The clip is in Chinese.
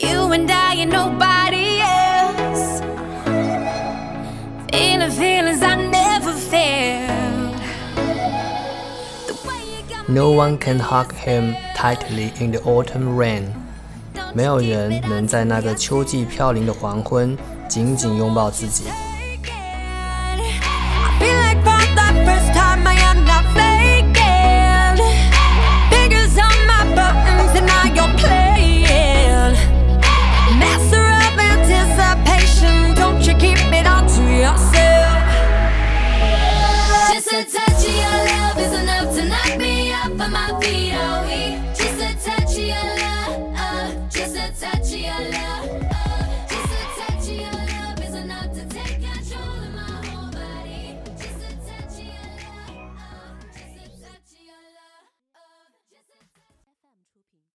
You and I and nobody else. Feeling feelings I never felt. No one can hug him tightly in the autumn rain. 没有人能在那个秋季飘零的黄昏紧紧拥抱自己。